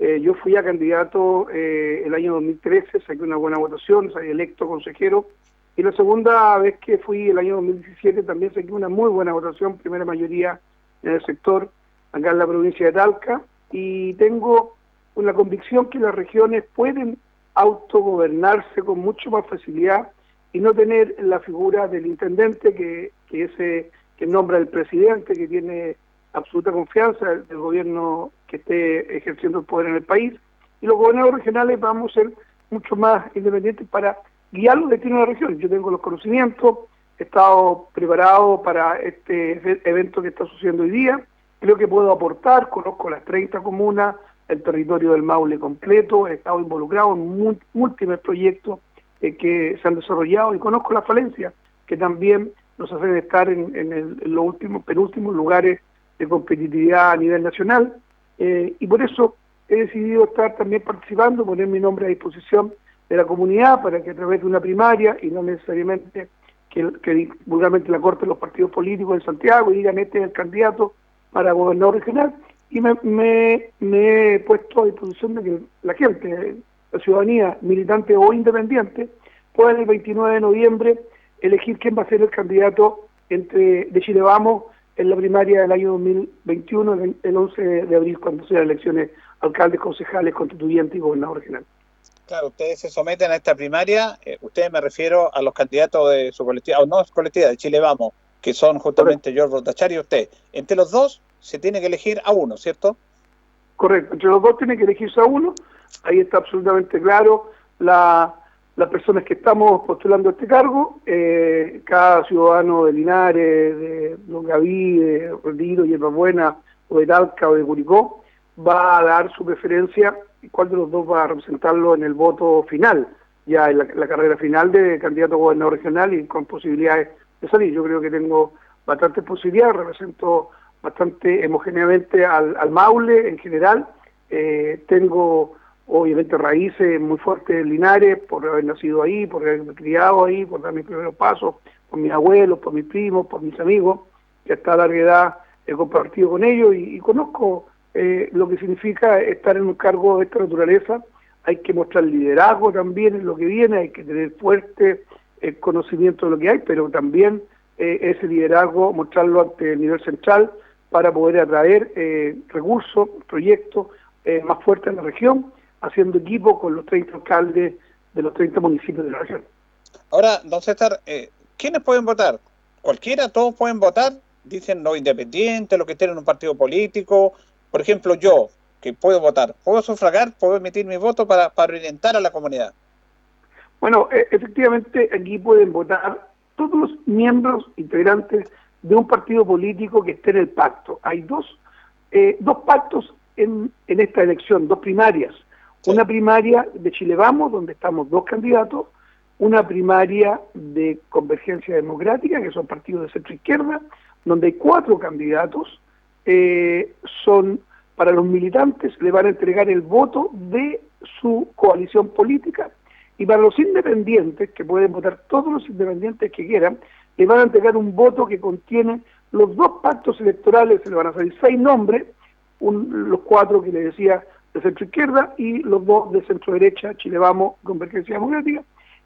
eh, yo fui a candidato eh, el año 2013, saqué una buena votación, salí electo consejero, y la segunda vez que fui el año 2017 también saqué una muy buena votación, primera mayoría en el sector, acá en la provincia de Talca, y tengo una convicción que las regiones pueden autogobernarse con mucho más facilidad y no tener la figura del intendente que, que ese que nombra el presidente, que tiene absoluta confianza del gobierno que esté ejerciendo el poder en el país, y los gobernadores regionales vamos a ser mucho más independientes para guiar los destinos de la región. Yo tengo los conocimientos, he estado preparado para este evento que está sucediendo hoy día, creo que puedo aportar, conozco las 30 comunas, el territorio del Maule completo, he estado involucrado en múltiples proyectos eh, que se han desarrollado y conozco las falencias que también nos hacen estar en, los últimos, penúltimos lugares de competitividad a nivel nacional eh, y por eso he decidido estar también participando, poner mi nombre a disposición de la comunidad para que a través de una primaria y no necesariamente que, que vulgarmente la corte los partidos políticos en Santiago y digan este es el candidato para gobernador regional y me, me, he puesto a disposición de que la gente, la ciudadanía militante o independiente, pueda el 29 de noviembre elegir quién va a ser el candidato entre de Chile Vamos en la primaria del año 2021, el 11 de abril, cuando sean elecciones alcaldes, concejales, constituyentes y gobernador regional. Claro, ustedes se someten a esta primaria, eh, ustedes me refiero a los candidatos de su colectiva, o no colectiva, de Chile Vamos, que son justamente George Bordachar y usted. Entre los dos se tiene que elegir a uno, ¿cierto? Correcto, entre los dos tiene que elegirse a uno, ahí está absolutamente claro la, las personas que estamos postulando este cargo, eh, cada ciudadano de Linares, de Longaví, de Retiro, Buena, o de Talca o de Curicó, va a dar su preferencia y cuál de los dos va a representarlo en el voto final, ya en la, la carrera final de candidato a gobernador regional y con posibilidades de salir. Yo creo que tengo bastantes posibilidades, represento bastante homogéneamente al, al Maule en general. Eh, tengo obviamente raíces muy fuertes en Linares por haber nacido ahí, por haberme criado ahí, por dar mis primeros pasos, por mis abuelos, por mis primos, por mis amigos, que hasta larga edad he compartido con ellos y, conozco eh, lo que significa estar en un cargo de esta naturaleza. Hay que mostrar liderazgo también en lo que viene, hay que tener fuerte eh, conocimiento de lo que hay, pero también ese liderazgo mostrarlo ante el nivel central, para poder atraer eh, recursos, proyectos eh, más fuertes en la región, haciendo equipo con los 30 alcaldes de los 30 municipios de la región. Ahora, don César, eh, ¿quiénes pueden votar? ¿Cualquiera? ¿Todos pueden votar? Dicen los independientes, los que estén en un partido político. Por ejemplo, yo, que puedo votar, ¿puedo sufragar? ¿Puedo emitir mi voto para, para orientar a la comunidad? Bueno, e, efectivamente aquí pueden votar todos los miembros integrantes de un partido político que esté en el pacto. Hay dos, eh, dos pactos en, en esta elección, dos primarias. Una primaria de Chile Vamos, donde estamos dos candidatos, una primaria de Convergencia Democrática, que son partidos de centro izquierda, donde hay cuatro candidatos, eh, son para los militantes, le van a entregar el voto de su coalición política, y para los independientes, que pueden votar todos los independientes que quieran, le van a entregar un voto que contiene los dos pactos electorales, se le van a salir seis nombres, los cuatro que le decía de centro izquierda y los dos de centro derecha, Chile Vamos, Convergencia Democrática,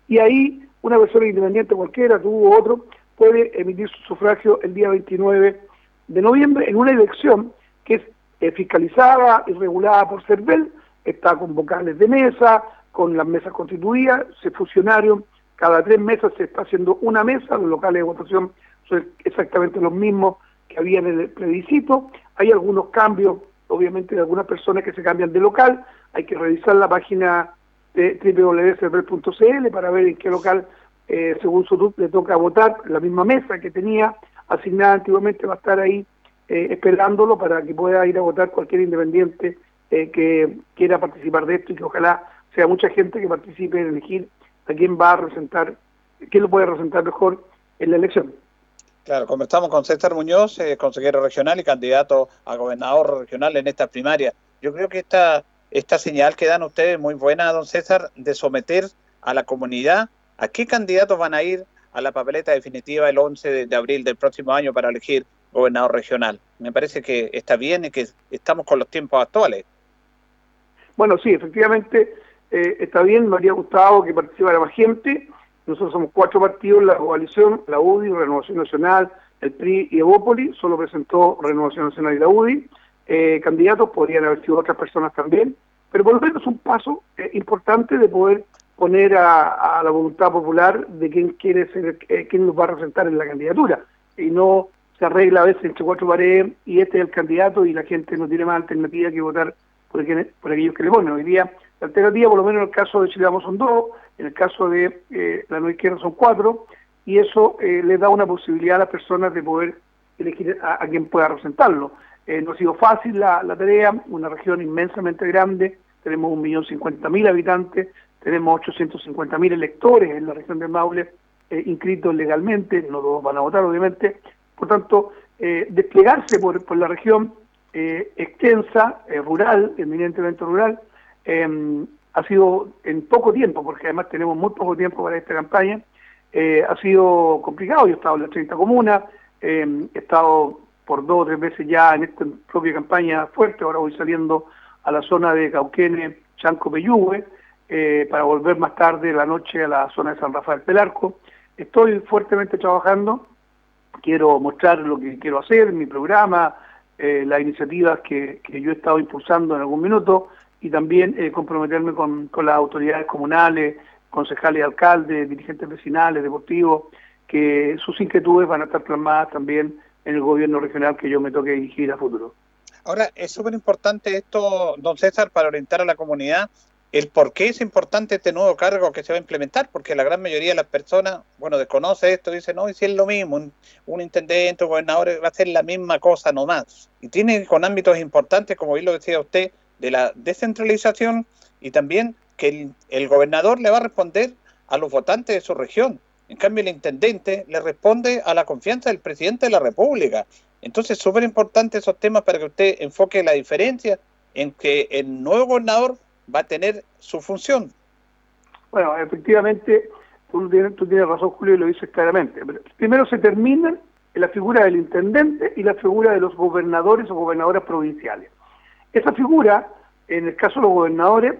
y ahí una persona independiente cualquiera, tú u otro, puede emitir su sufragio el día 29 de noviembre en una elección que es fiscalizada y regulada por CERVEL, está con vocales de mesa, con las mesas constituidas, se fusionaron cada tres meses se está haciendo una mesa, los locales de votación son exactamente los mismos que había en el plebiscito. Hay algunos cambios, obviamente, algunas personas que se cambian de local. Hay que revisar la página de www.cl para ver en qué local, eh, según su le toca votar. La misma mesa que tenía asignada antiguamente va a estar ahí eh, esperándolo para que pueda ir a votar cualquier independiente eh, que quiera participar de esto y que ojalá sea mucha gente que participe en elegir a quién va a representar, quién lo puede representar mejor en la elección. Claro, conversamos con César Muñoz, eh, consejero regional y candidato a gobernador regional en esta primaria. Yo creo que esta, esta señal que dan ustedes muy buena, don César, de someter a la comunidad a qué candidatos van a ir a la papeleta definitiva el 11 de, abril del próximo año para elegir gobernador regional. Me parece que está bien y que estamos con los tiempos actuales. Bueno, sí, efectivamente eh, está bien, me habría gustado que participara más gente. Nosotros somos cuatro partidos, la coalición, la UDI, Renovación Nacional, el PRI y Evópoli, solo presentó Renovación Nacional y la UDI. Eh, candidatos podrían haber sido otras personas también, pero por lo menos un paso eh, importante de poder poner a, la voluntad popular de quién quiere ser, eh, quién nos va a representar en la candidatura. Y no se arregla a veces entre cuatro paredes y este es el candidato y la gente no tiene más alternativa que votar por, por aquellos que le ponen. Hoy día la por lo menos en el caso de Chile Vamos son dos, en el caso de eh, la nueva izquierda son cuatro, y eso eh, le da una posibilidad a las personas de poder elegir a, quien pueda representarlo. no ha sido fácil la, tarea, una región inmensamente grande, tenemos un millón cincuenta mil habitantes, tenemos 850.000 electores en la región de Maule eh, inscritos legalmente, no todos van a votar obviamente, por tanto, eh, desplegarse por, la región eh, extensa, rural, eminentemente rural, em, ha sido en poco tiempo, porque además tenemos muy poco tiempo para esta campaña, ha sido complicado, yo he estado en las 30 comunas, em, he estado por dos o tres veces ya en esta propia campaña fuerte, ahora voy saliendo a la zona de Cauquene, Chanco, Peyúgue, eh, para volver más tarde la noche a la zona de San Rafael Pelarco. Estoy fuertemente trabajando, quiero mostrar lo que quiero hacer, mi programa, eh, las iniciativas que, yo he estado impulsando en algún minuto y también eh, comprometerme con, las autoridades comunales, concejales, alcaldes, dirigentes vecinales, deportivos, que sus inquietudes van a estar plasmadas también en el gobierno regional que yo me toque dirigir a futuro. Ahora, es súper importante esto, don César, para orientar a la comunidad el por qué es importante este nuevo cargo que se va a implementar, porque la gran mayoría de las personas, bueno, desconoce esto, dice, no, y si es lo mismo, un, intendente, un gobernador va a hacer la misma cosa nomás. Y tiene con ámbitos importantes, como bien lo decía usted, de la descentralización y también que el, gobernador le va a responder a los votantes de su región. En cambio, el intendente le responde a la confianza del presidente de la República. Entonces, súper importante esos temas para que usted enfoque la diferencia en que el nuevo gobernador va a tener su función. Bueno, efectivamente, tú tienes, razón, Julio, y lo dices claramente. Primero se terminan la figura del intendente y la figura de los gobernadores o gobernadoras provinciales. Esa figura, en el caso de los gobernadores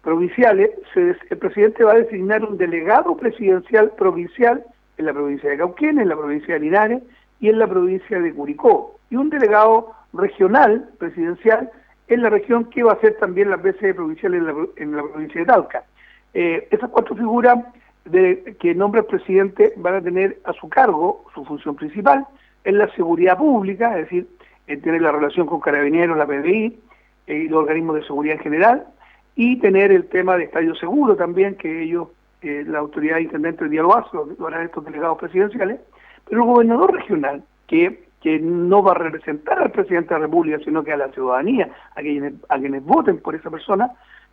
provinciales, el presidente va a designar un delegado presidencial provincial en la provincia de Cauquenes, en la provincia de Linares y en la provincia de Curicó, y un delegado regional presidencial en la región que va a ser también las veces provinciales en la, provincia de Talca. Eh, esas cuatro figuras de, que nombra el presidente van a tener a su cargo su función principal en la seguridad pública, es decir, en tener la relación con carabineros, la PDI eh, y los organismos de seguridad en general, y tener el tema de estadio seguro también, que ellos, eh, la autoridad intendente de lo hace, lo harán estos delegados presidenciales, pero el gobernador regional, que que no va a representar al presidente de la República, sino que a la ciudadanía, a quienes, a quienes voten por esa persona,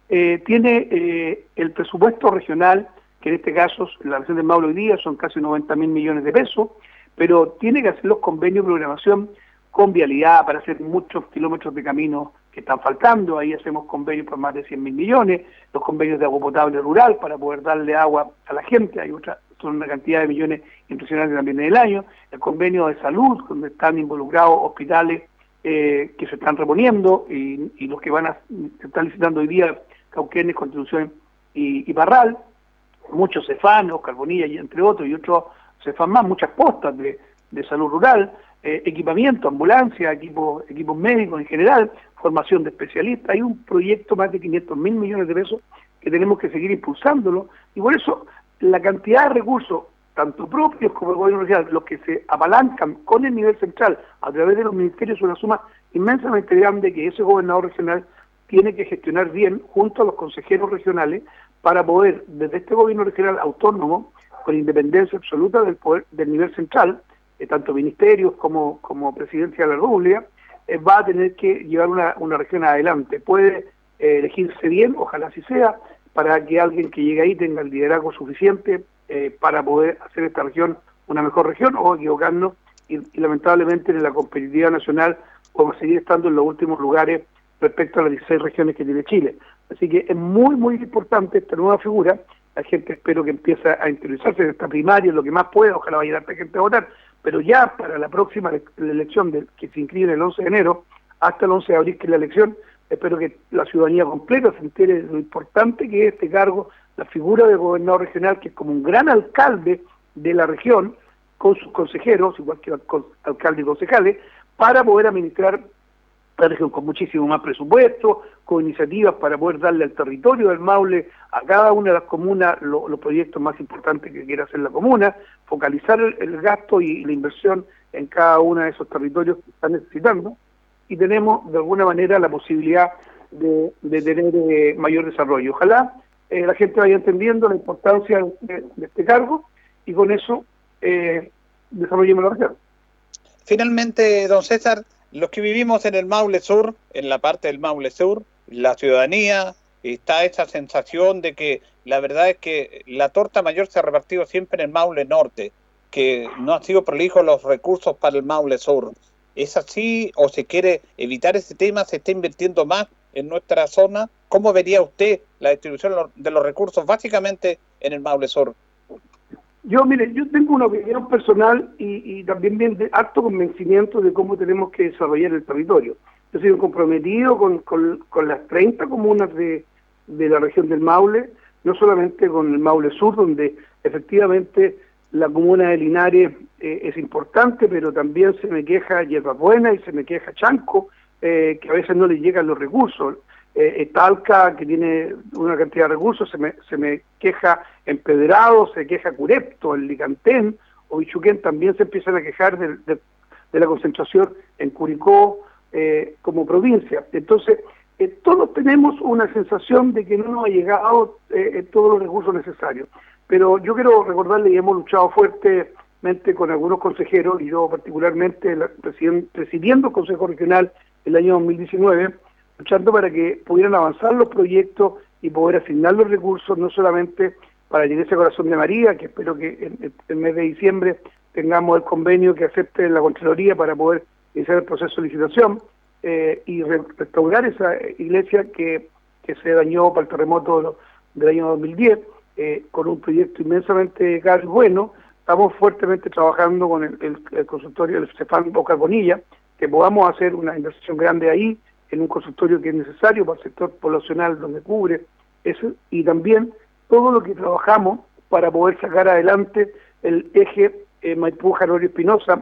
eh, tiene eh, el presupuesto regional, que en este caso, la región de Maule hoy día son casi 90 mil millones de pesos, pero tiene que hacer los convenios de programación con vialidad para hacer muchos kilómetros de camino que están faltando, ahí hacemos convenios por más de 100 mil millones, los convenios de agua potable rural para poder darle agua a la gente, hay otra, son una cantidad de millones impresionantes también en el año, el convenio de salud, donde están involucrados hospitales eh, que se están reponiendo y, los que van a, se están licitando hoy día, Cauquenes, Constitución y, y Barral, muchos cefanos, Carbonilla y entre otros, y otros cefan más, muchas postas de, de salud rural, eh, equipamiento, ambulancia, equipos, equipos médicos en general, formación de especialistas. Hay un proyecto más de 500 mil millones de pesos que tenemos que seguir impulsándolo y por eso la cantidad de recursos, tanto propios como el gobierno regional, los que se apalancan con el nivel central a través de los ministerios, es una suma inmensamente grande que ese gobernador regional tiene que gestionar bien junto a los consejeros regionales para poder, desde este gobierno regional autónomo, con independencia absoluta del poder del nivel central, tanto ministerios como, como presidencia de la República, eh, va a tener que llevar una, una región adelante. Puede eh, elegirse bien, ojalá así sea, para que alguien que llegue ahí tenga el liderazgo suficiente para poder hacer esta región una mejor región o equivocarnos y, lamentablemente en la competitividad nacional vamos a seguir estando en los últimos lugares respecto a las 16 regiones que tiene Chile. Así que es muy, muy importante esta nueva figura la gente espero que empiece a interesarse en esta primaria, lo que más pueda, ojalá vaya a gente a votar, pero ya para la próxima elección de, que se inscribe el 11 de enero, hasta el 11 de abril, que es la elección, espero que la ciudadanía completa se entere de lo importante que es este cargo, la figura del gobernador regional, que es como un gran alcalde de la región, con sus consejeros, igual que alcalde y concejales, para poder administrar con muchísimo más presupuesto, con iniciativas para poder darle al territorio del Maule, a cada una de las comunas, los proyectos más importantes que quiera hacer la comuna, focalizar el, gasto y la inversión en cada uno de esos territorios que están necesitando, y tenemos de alguna manera la posibilidad de, tener eh, mayor desarrollo. Ojalá eh, la gente vaya entendiendo la importancia de, este cargo y con eso eh, desarrollemos la región. Finalmente, don César, los que vivimos en el Maule Sur, en la parte del Maule Sur, la ciudadanía, está esa sensación de que la verdad es que la torta mayor se ha repartido siempre en el Maule Norte, que no han sido prolijos los recursos para el Maule Sur. ¿Es así o se quiere evitar ese tema? ¿Se está invirtiendo más en nuestra zona? ¿Cómo vería usted la distribución de los recursos básicamente en el Maule Sur? Yo, mire, yo tengo una opinión personal y, también bien de alto convencimiento de cómo tenemos que desarrollar el territorio. Yo he sido comprometido con, con, las 30 comunas de, de, la región del Maule, no solamente con el Maule Sur, donde efectivamente la comuna de Linares eh, es importante, pero también se me queja Hierba Buena y se me queja Chanco, eh, que a veces no le llegan los recursos eh, Talca, que tiene una cantidad de recursos, se me, se me queja Empedrado, se queja Curepto, el Licantén o Bichuquén también se empiezan a quejar de, de, la concentración en Curicó eh, como provincia. Entonces, eh, todos tenemos una sensación de que no nos ha llegado eh, todos los recursos necesarios. Pero yo quiero recordarle y hemos luchado fuertemente con algunos consejeros, y yo particularmente presidiendo el Consejo Regional el año 2019, luchando para que pudieran avanzar los proyectos y poder asignar los recursos, no solamente para la Iglesia Corazón de María, que espero que en el mes de diciembre tengamos el convenio que acepte la Contraloría para poder iniciar el proceso de licitación eh, y restaurar esa iglesia que, que se dañó para el terremoto del año 2010, eh, con un proyecto inmensamente caro y bueno. Estamos fuertemente trabajando con el, el, consultorio del Cefán Boca Bonilla, que podamos hacer una inversión grande ahí, en un consultorio que es necesario para el sector poblacional donde cubre eso, y también todo lo que trabajamos para poder sacar adelante el eje eh, Maipú Jarorio Espinosa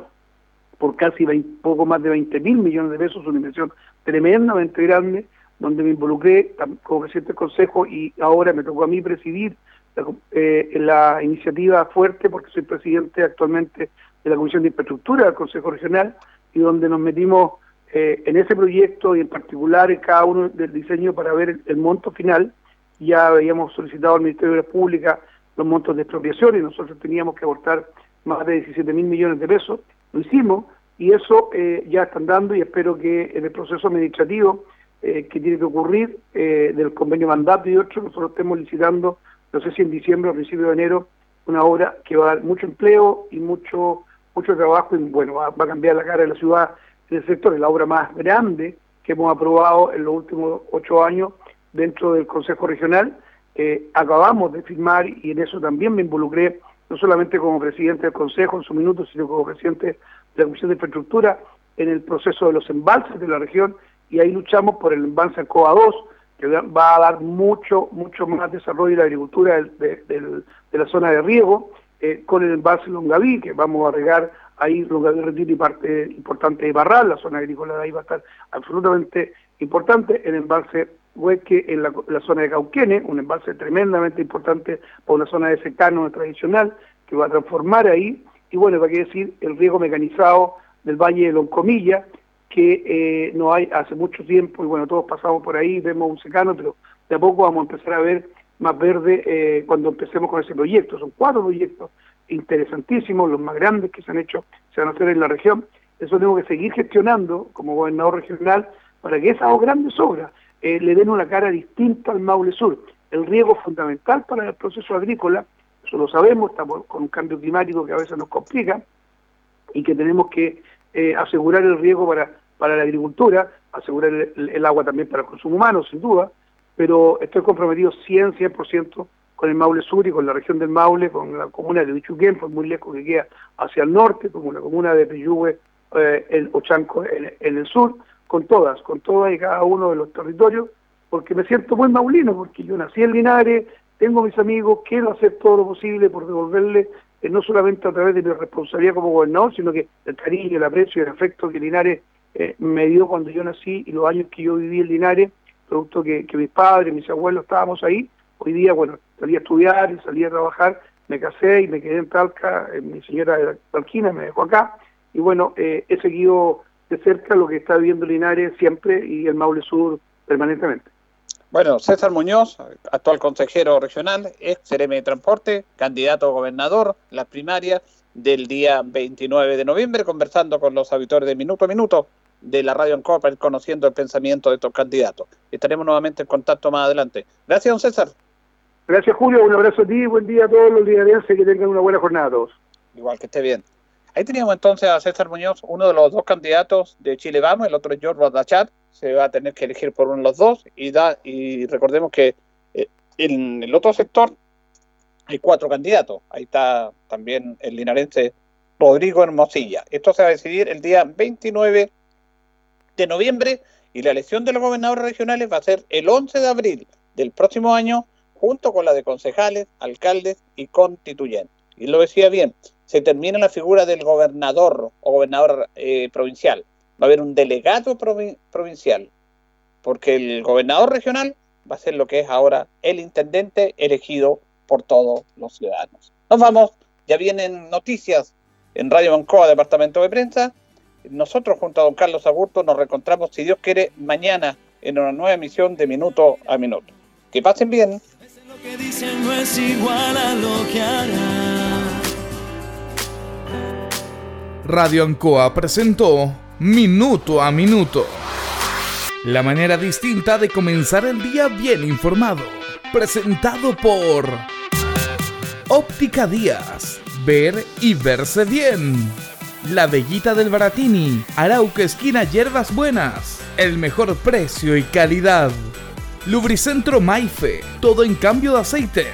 por casi poco más de 20 mil millones de pesos, una inversión tremendamente grande, donde me involucré como presidente del Consejo y ahora me tocó a mí presidir la, eh, la iniciativa fuerte, porque soy presidente actualmente de la Comisión de Infraestructura del Consejo Regional, y donde nos metimos eh, en ese proyecto y en particular en cada uno del diseño para ver el, monto final, ya habíamos solicitado al Ministerio de la Pública los montos de expropiación y nosotros teníamos que aportar más de 17 mil millones de pesos, lo hicimos y eso eh, ya están dando y espero que en el proceso administrativo eh, que tiene que ocurrir del convenio mandato y otro, nosotros estemos licitando, no sé si en diciembre o a principios de enero, una obra que va a dar mucho empleo y mucho mucho trabajo y bueno, va, va a cambiar la cara de la ciudad en el sector, es la obra más grande que hemos aprobado en los últimos ocho años dentro del Consejo Regional. Eh, acabamos de firmar y en eso también me involucré, no solamente como presidente del Consejo en su minuto, sino como presidente de la Comisión de Infraestructura en el proceso de los embalses de la región y ahí luchamos por el embalse COA 2, que va a dar mucho, mucho más desarrollo de la agricultura de, la zona de riego, eh, con el embalse Longaví, que vamos a regar ahí lo que retiro y parte importante de Barral, la zona agrícola de ahí va a estar absolutamente importante, el embalse Hueque en la, zona de Cauquene, un embalse tremendamente importante por una zona de secano tradicional que va a transformar ahí, y bueno, para qué decir, el riego mecanizado del Valle de Loncomilla, que eh, no hay hace mucho tiempo, y bueno, todos pasamos por ahí, vemos un secano, pero de a poco vamos a empezar a ver más verde eh, cuando empecemos con ese proyecto. Son cuatro proyectos interesantísimos, los más grandes que se han hecho, se van a en la región. Eso tengo que seguir gestionando como gobernador regional para que esas grandes obras eh, le den una cara distinta al Maule Sur. El riego fundamental para el proceso agrícola, eso lo sabemos, estamos con un cambio climático que a veces nos complica y que tenemos que eh, asegurar el riego para, para la agricultura, asegurar el, el, agua también para el consumo humano, sin duda, pero estoy comprometido 100, 100% con el Maule Sur y con la región del Maule, con la comuna de Bichuquén, pues muy lejos que queda hacia el norte, como la comuna de Peyúgue, eh, el Ochanco en, en, el sur, con todas, con todas y cada uno de los territorios, porque me siento muy maulino, porque yo nací en Linares, tengo mis amigos, quiero hacer todo lo posible por devolverle, eh, no solamente a través de mi responsabilidad como gobernador, sino que el cariño, el aprecio y el afecto que Linares eh, me dio cuando yo nací y los años que yo viví en Linares, producto que, que mis padres, mis abuelos estábamos ahí, hoy día, bueno, salí a estudiar y salí a trabajar, me casé y me quedé en Talca, eh, mi señora de Talquina me dejó acá, y bueno, eh, he seguido de cerca lo que está viviendo Linares siempre y el Maule Sur permanentemente. Bueno, César Muñoz, actual consejero regional, ex CRM de Transporte, candidato a gobernador, la primaria del día 29 de noviembre, conversando con los auditores de Minuto a Minuto de la Radio ir conociendo el pensamiento de estos candidatos. Estaremos nuevamente en contacto más adelante. Gracias, don César. Gracias, Julio. Un abrazo a ti. Buen día a todos los lideranses. Que tengan una buena jornada a todos. Igual que esté bien. Ahí teníamos entonces a César Muñoz, uno de los dos candidatos de Chile Vamos, el otro es George Badachat. Se va a tener que elegir por uno de los dos. Y, da, y recordemos que eh, en el otro sector hay cuatro candidatos. Ahí está también el linarense Rodrigo Hermosilla. Esto se va a decidir el día 29 de noviembre y la elección de los gobernadores regionales va a ser el 11 de abril del próximo año junto con la de concejales, alcaldes y constituyentes. Y lo decía bien, se termina la figura del gobernador o gobernador eh, provincial. Va a haber un delegado provincial, porque el gobernador regional va a ser lo que es ahora el intendente elegido por todos los ciudadanos. Nos vamos, ya vienen noticias en Radio Bancoa, Departamento de Prensa. Nosotros junto a don Carlos Agurto nos reencontramos, si Dios quiere, mañana en una nueva emisión de Minuto a Minuto. Que pasen bien que dicen no es igual a lo que hará. Radio Ancoa presentó Minuto a Minuto. La manera distinta de comenzar el día bien informado. Presentado por Óptica Díaz. Ver y verse bien. La Bellita del Baratini. Arauca Esquina Hierbas Buenas. El mejor precio y calidad. Lubricentro Maife, todo en cambio de aceite.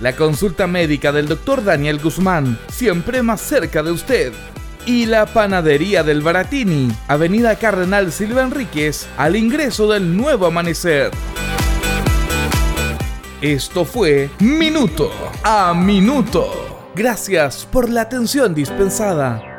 La consulta médica del Dr. Daniel Guzmán, siempre más cerca de usted. Y la panadería del Baratini, Avenida Cardenal Silva Enríquez, al ingreso del nuevo amanecer. Esto fue Minuto a Minuto. Gracias por la atención dispensada.